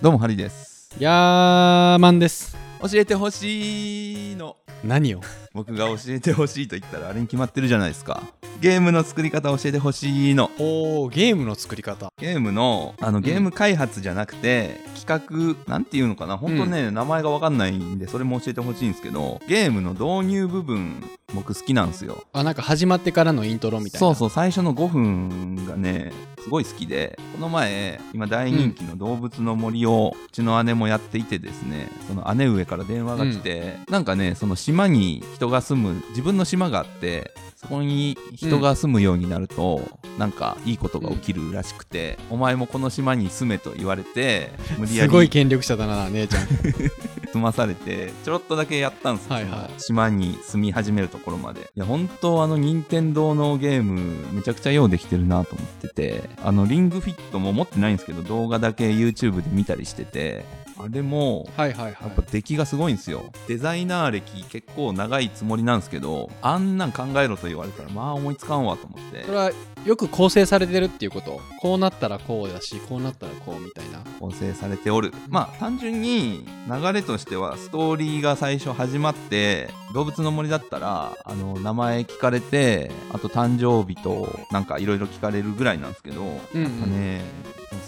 どうもハリーです。ヤーマンです。教えてほしいの。何を？僕が教えてほしいと言ったらあれに決まってるじゃないですか。ゲームの作り方教えてほしいの。おーゲームの作り方。ゲームのあのゲーム開発じゃなくて、企画なんていうのかな。本当ね、名前がわかんないんでそれも教えてほしいんですけどゲームの導入部分僕好きなんですよ。あなんか始まってからのイントロみたいな。そうそう最初の5分がねすごい好きでこの前今大人気の動物の森をうちの姉もやっていてですねその姉上から電話が来て、なんかねその島に人が住む自分の島があってそこに人が住むようになると、なんかいいことが起きるらしくて、お前もこの島に住めと言われて無理やすごいり権力者だな姉ちゃん。住まされてちょろっとだけやったんですよ、はいはい。島に住み始めるところまで。いや本当あの任天堂のゲームめちゃくちゃようできてるなと思っててあのリングフィットも持ってないんですけど動画だけ YouTube で見たりしててあれもはいはいはい。やっぱ出来がすごいんですよ。デザイナー歴結構長いつもりなんですけどあんなん考えろと言われたらまあ思いつかんわと思って。それはよく構成されてるっていうこと。こうなったらこうだしこうなったらこうみたいな。構成されておる。まあ単純に流れとしてはストーリーが最初始まって動物の森だったらあの名前聞かれてあと誕生日となんかいろいろ聞かれるぐらいなんですけど、うん、やっぱね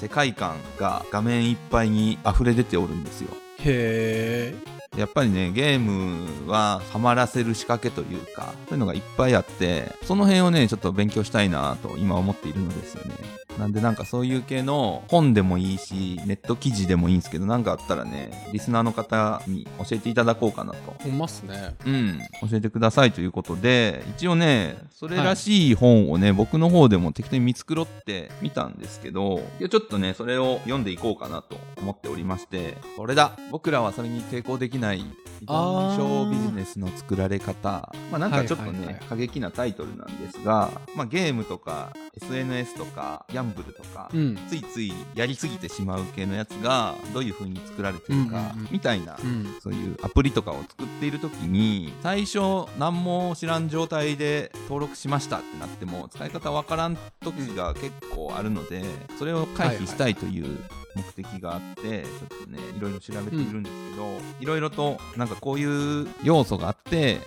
世界観が画面いっぱいに溢れ出ておるんですよ。へえやっぱりねゲームはハマらせる仕掛けというかそういうのがいっぱいあってその辺をねちょっと勉強したいなと今思っているのですよね。なんでなんかそういう系の本でもいいしネット記事でもいいんですけどなんかあったらねリスナーの方に教えていただこうかなと。ほんまっすね。うん、教えてくださいということで一応ねそれらしい本をね、僕の方でも適当に見繕ってみたんですけどいやちょっとねそれを読んでいこうかなと思っておりまして。これだ。僕らはそれに抵抗できない依存症ビジネスの作られ方。まあなんかちょっとね、はいはいはい。過激なタイトルなんですが、まあ、ゲームとか SNS とかギャンブルとか、うん。ついついやりすぎてしまう系のやつがどういう風に作られてるか、うんうんうん。みたいなうん。そういうアプリとかを作っている時に最初何も知らん状態で登録しましたってなっても使い方わからん時が結構あるのでそれを回避したいという目的があってちょっとねいろいろ調べているん。ですけどいろいろとなんかこういう要素があって、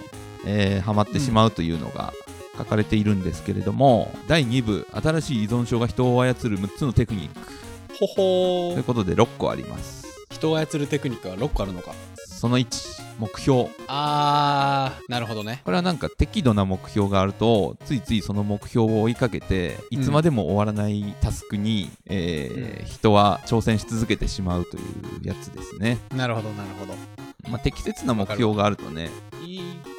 えーハマってしまうというのが書かれているんですけれども第2部新しい依存症が人を操る6つのテクニック。ほほー。ということで6個あります。人を操るテクニックは6個あるのか。その1目標。あーなるほどね。これはなんか適度な目標があるとついついその目標を追いかけていつまでも終わらないタスクに、えー人は挑戦し続けてしまうというやつですね、なるほどなるほど。まあ、適切な目標があるとね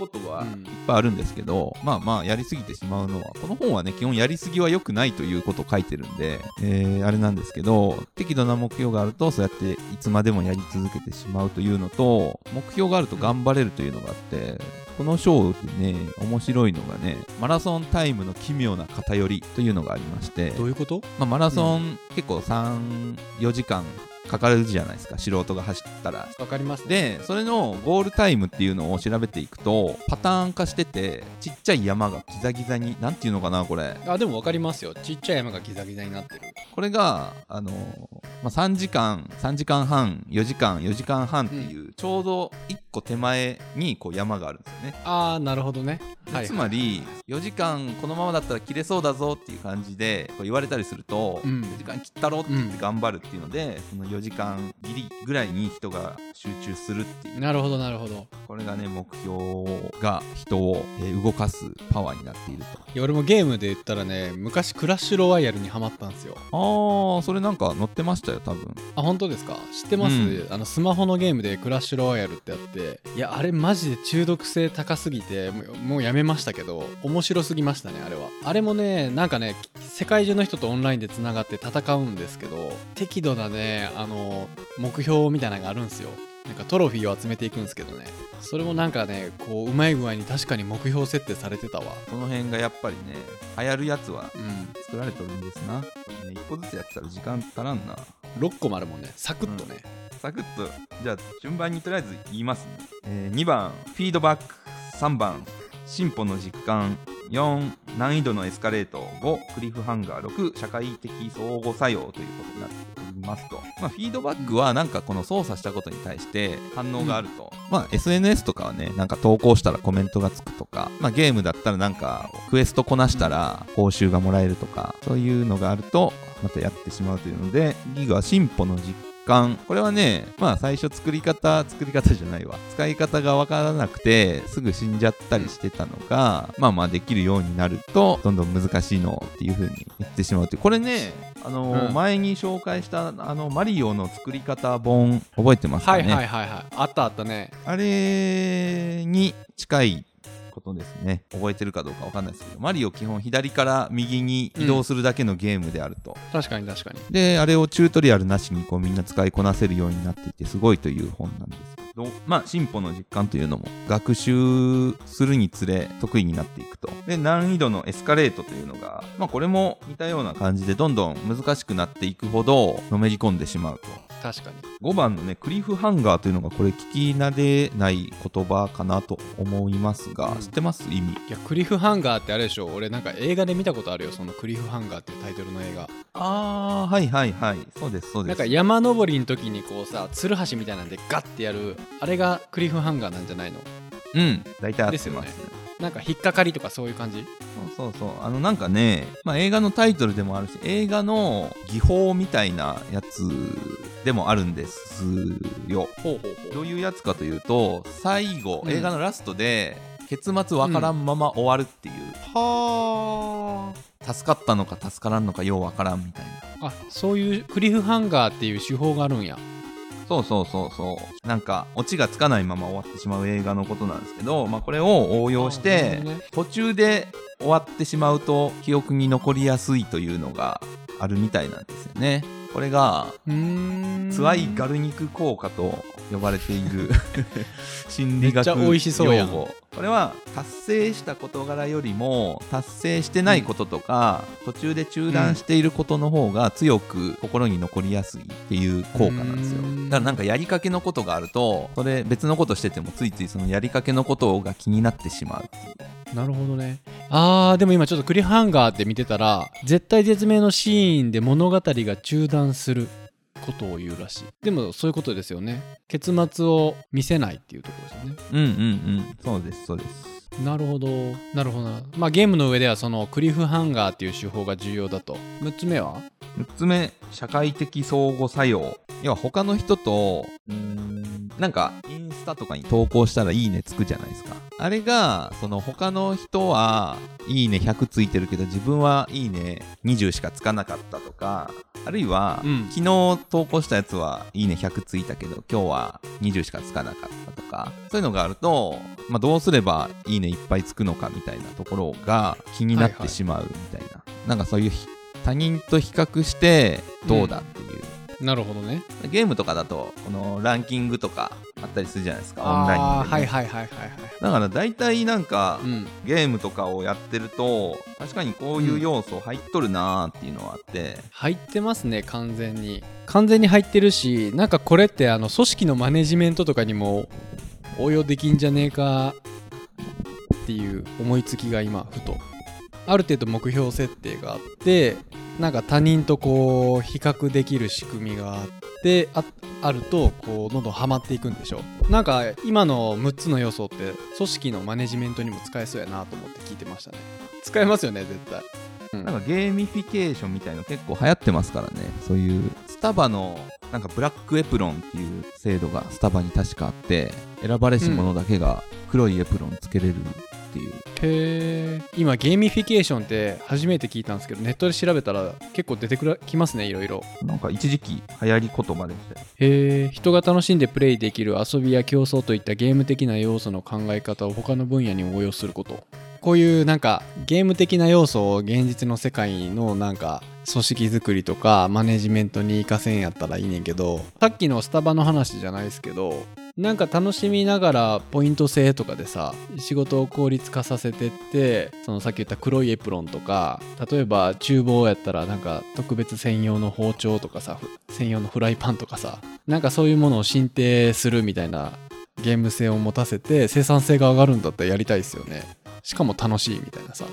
ことはいっぱいあるんですけど、まあまあやりすぎてしまうのはこの本はね基本やりすぎは良くないということを書いてるんで、えーあれなんですけど適度な目標があるとそうやっていつまでもやり続けてしまうというのと目標があると頑張れるというのがあってこの章でね面白いのがねマラソンタイムの奇妙な偏りというのがありましてどういうこと？まあ、マラソン、結構34時間かかるじゃないですか。素人が走ったら。わかりますね。でそれのゴールタイムっていうのを調べていくとパターン化しててちっちゃい山がギザギザになんていうのかなこれ。あでもわかりますよ。ちっちゃい山がギザギザになってる。これがあの、まあ、3時間3時間半4時間4時間半っていう、ちょうど1個手前にこう山があるんですよね。ああなるほどね。でつまり4時間このままだったら切れそうだぞっていう感じでこう言われたりすると、うん。4時間切ったろって言って頑張るっていうので、その4時間ギリぐらいに人が集中するっていう。なるほどなるほど。これがね目標が人を、えー動かすパワーになっていると。いや俺もゲームで言ったらね昔クラッシュロワイヤルにハマったんですよ。あーそれなんか載ってましたよ多分。あ本当ですか？知ってます、うん。あのスマホのゲームでクラッシュロワイヤルってあって。いやあれマジで中毒性高すぎてもうもうやめましたけど面白すぎましたねあれは。あれもねなんかね世界中の人とオンラインでつながって戦うんですけど適度なねあの目標みたいなのがあるんですよ。なんかトロフィーを集めていくんですけどね。それもなんかねこううまい具合に確かに目標設定されてたわ。その辺がやっぱりね流行るやつはうん。作られてるんですな、ね、1個ずつやってたら時間足らんな。6個もあるもんね。サクッとね、サクッと。じゃあ順番にとりあえず言いますね、え2番フィードバック。3番進歩の実感4難易度のエスカレート5クリフハンガー6社会的相互作用ということになっておりますと、まあ、フィードバックはなんかこの操作したことに対して反応があると、まあ SNS とかはねなんか投稿したらコメントがつくとか、まあ、ゲームだったらなんかクエストこなしたら報酬がもらえるとかそういうのがあるとまたやってしまうというのでギガ進歩の実感。これはねまあ最初作り方作り方じゃないわ。使い方がわからなくてすぐ死んじゃったりしてたのがまあまあできるようになるとどんどん難しいのっていう風に言ってしまうってこれねあの、うん。前に紹介したあのマリオの作り方本覚えてますかね、はいはいはいはい。あったあったね。あれに近いことですね。覚えてるかどうかわかんないですけどマリオ基本左から右に移動するだけのゲームであると、確かに確かに。であれをチュートリアルなしにこうみんな使いこなせるようになっていてすごいという本なんですけどまあ進歩の実感というのも学習するにつれ得意になっていくと。で難易度のエスカレートというのがまあこれも似たような感じでどんどん難しくなっていくほどのめり込んでしまうと。確かに。5番のねクリフハンガーというのがこれ聞き慣れない言葉かなと思いますが、うん。知ってます？意味いやクリフハンガーってあれでしょ。俺なんか映画で見たことあるよそのクリフハンガーっていうタイトルの映画。ああはいはいはい。そうですそうです。なんか山登りの時にこうさツルハシみたいなんでガッてやるあれがクリフハンガーなんじゃないの？うん。大体合ってです。よねなんか引っかかりとかそういう感じ？そうそうそう。あのなんかね、まあ、映画のタイトルでもあるし映画の技法みたいなやつでもあるんですよ。どういうやつかというと最後、うん。映画のラストで結末わからんまま終わるっていう、は助かったのか助からんのかようわからんみたいな。あそういうクリフハンガーっていう手法があるんやそうそうそうそう。なんかオチがつかないまま終わってしまう映画のことなんですけど、まあ、これを応用して途中で終わってしまうと記憶に残りやすいというのがあるみたいなんですよね。これがツワイガル肉効果と呼ばれている。心理学めっちゃ美味しそうやん。用語。これは達成した事柄よりも達成してないこととか、途中で中断していることの方が強く心に残りやすいっていう効果なんですよ。うん。だからなんかやりかけのことがあるとそれ別のことしててもついついそのやりかけのことが気になってしまうっていう。なるほどね。あーでも今ちょっとクリフハンガーって見てたら絶対絶命のシーンで物語が中断することを言うらしい。でもそういうことですよね。結末を見せないっていうところですよね。うんうんうん。そうですそうです。なるほど。なるほど。なまあゲームの上ではそのクリフハンガーっていう手法が重要だと。6つ目は？6つ目社会的相互作用。要は他の人とうーんなんかインスタとかに投稿したらいいねつくじゃないですか。あれがその他の人はいいね100ついてるけど自分はいいね20しかつかなかったとかあるいは、うん。昨日投稿したやつはいいね100ついたけど今日は20しかつかなかったとかそういうのがあると、まあ、どうすればいいねいっぱいつくのかみたいなところが気になってしまうみたいな、なんかそういうひ他人と比較してどうだっていう、なるほどね。ゲームとかだとこのランキングとかあったりするじゃないですかオンラインで、ね。はいはいはいはいはいだから大体なんか、うん。ゲームとかをやってると確かにこういう要素入っとるなーっていうのはあって、入ってますね完全に。完全に入ってるしなんかこれってあの組織のマネジメントとかにも応用できんじゃねえかっていう思いつきが今ふと。ある程度目標設定があってなんか他人とこう比較できる仕組みがあってああるとこうどんどんハマっていくんでしょなんか今の6つの要素って組織のマネジメントにも使えそうやなと思って聞いてましたね。使えますよね絶対。なんかゲーミフィケーションみたいの結構流行ってますからね。そういうスタバのなんかブラックエプロンっていう制度がスタバに確かあって選ばれし者だけが黒いエプロンつけれるっていう、へえ今ゲーミフィケーションって初めて聞いたんですけどネットで調べたら結構出てくるきますねいろいろ。なんか一時期流行り言葉でしたよへえ人が楽しんでプレイできる遊びや競争といったゲーム的な要素の考え方を他の分野に応用すること。こういうなんかゲーム的な要素を現実の世界のなんか組織づくりとかマネジメントに活かせんやったらいいねんけどさっきのスタバの話じゃないですけどなんか楽しみながらポイント制とかでさ仕事を効率化させてってそのさっき言った黒いエプロンとか例えば厨房やったらなんか特別専用の包丁とかさ専用のフライパンとかさなんかそういうものを進呈するみたいなゲーム性を持たせて生産性が上がるんだったらやりたいですよね。しかも楽しいみたいなさ。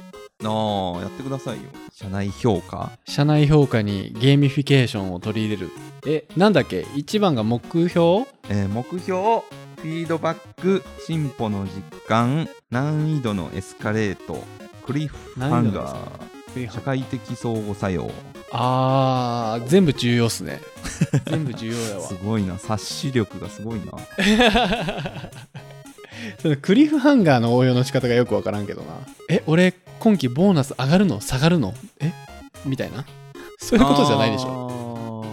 ああやってくださいよ。社内評価？社内評価にゲーミフィケーションを取り入れる。えなんだっけ？一番が目標？えー目標？フィードバック進歩の実感？難易度のエスカレート。クリフハンガー。社会的相互作用？あー全部重要っすね。全部重要やわ。すごいな。察し力がすごいな。そのクリフハンガーの応用の仕方がよくわからんけどな。え俺今期ボーナス上がるの？下がるの？え？みたいな。そういうことじゃないでしょ。ょ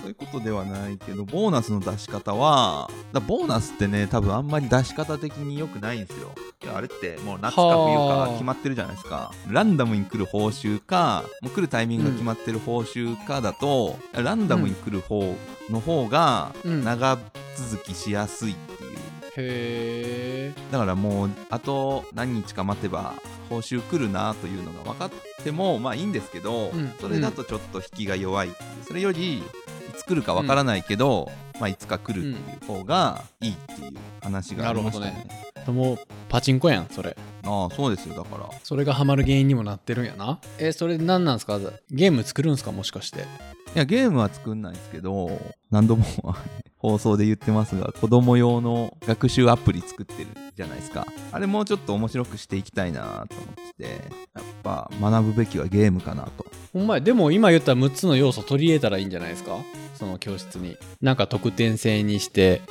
そういうことではないけどボーナスの出し方はだボーナスってね多分あんまり出し方的に良くないんですよ。いやあれってもう夏か冬はあ。か決まってるじゃないですか。ランダムに来る報酬かもう来るタイミングが決まってる報酬かだと、ランダムに来る方の方がうん。長続きしやすいっへえだからもうあと何日か待てば報酬来るなというのが分かってもまあいいんですけど、うん。それだとちょっと引きが弱いっていうそれよりいつ来るか分からないけど、まあいつか来るっていう方がいいっていう話がありましたね。もうパチンコやんそれ。ああそうですよ。だから。それがハマる原因にもなってるんやな。えそれ何なんすか？ゲーム作るんすか？もしかして。いやゲームは作んないですけど何度も放送で言ってますが子供用の学習アプリ作ってるじゃないですか。あれもうちょっと面白くしていきたいなと思っててやっぱ学ぶべきはゲームかなと。ほんまやでも今言った6つの要素取り入れたらいいんじゃないですか？その教室に。なんか得点制にして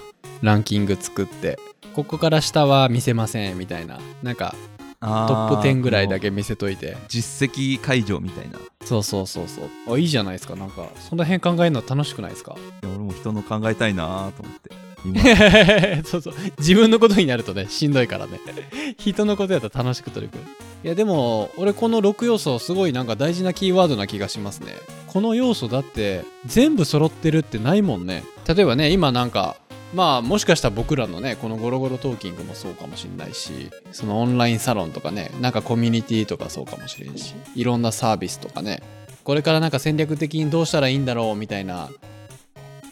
ランキング作って。ここから下は見せませんみたいな。なんかトップ10ぐらいだけけ見せといて。実績解除みたいな。いそうそうそうそう。あいいじゃないですか。なんかその辺考えるの楽しくないですか？や俺も人の考えたいなと思って。今。そうそう。自分のことになるとねしんどいからね。人のことやったら楽しく取り組む。いやでも俺この6要素すごいなんか大事なキーワードな気がしますね。この要素だって全部揃ってるってないもんね。例えばね今なんかまあもしかしたら僕らのねこのゴロゴロトーキングもそうかもしれないしそのオンラインサロンとかねなんかコミュニティとかそうかもしれんしいろんなサービスとかねこれからなんか戦略的にどうしたらいいんだろうみたいな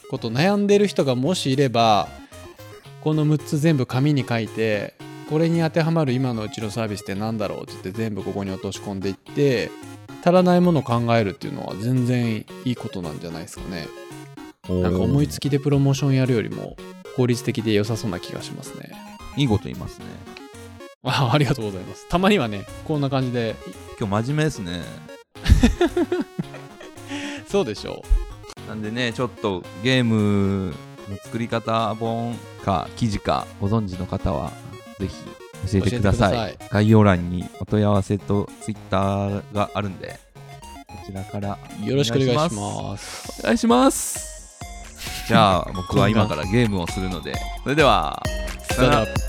こと悩んでる人がもしいればこの6つ全部紙に書いてこれに当てはまる今のうちのサービスって何だろうって言って全部ここに落とし込んでいって足らないものを考えるっていうのは全然いいことなんじゃないですかね。なんか思いつきでプロモーションやるよりも効率的で良さそうな気がしますね。いいこと言いますね。あありがとうございます。たまにはねこんな感じで。今日真面目ですね。そうでしょなんでねちょっとゲームの作り方本か記事かご存知の方はぜひ教えてください。概要欄にお問い合わせとツイッターがあるんでこちらからよろしくお願いします。お願いしますじゃあ僕は今からゲームをするのでそれではさよなら。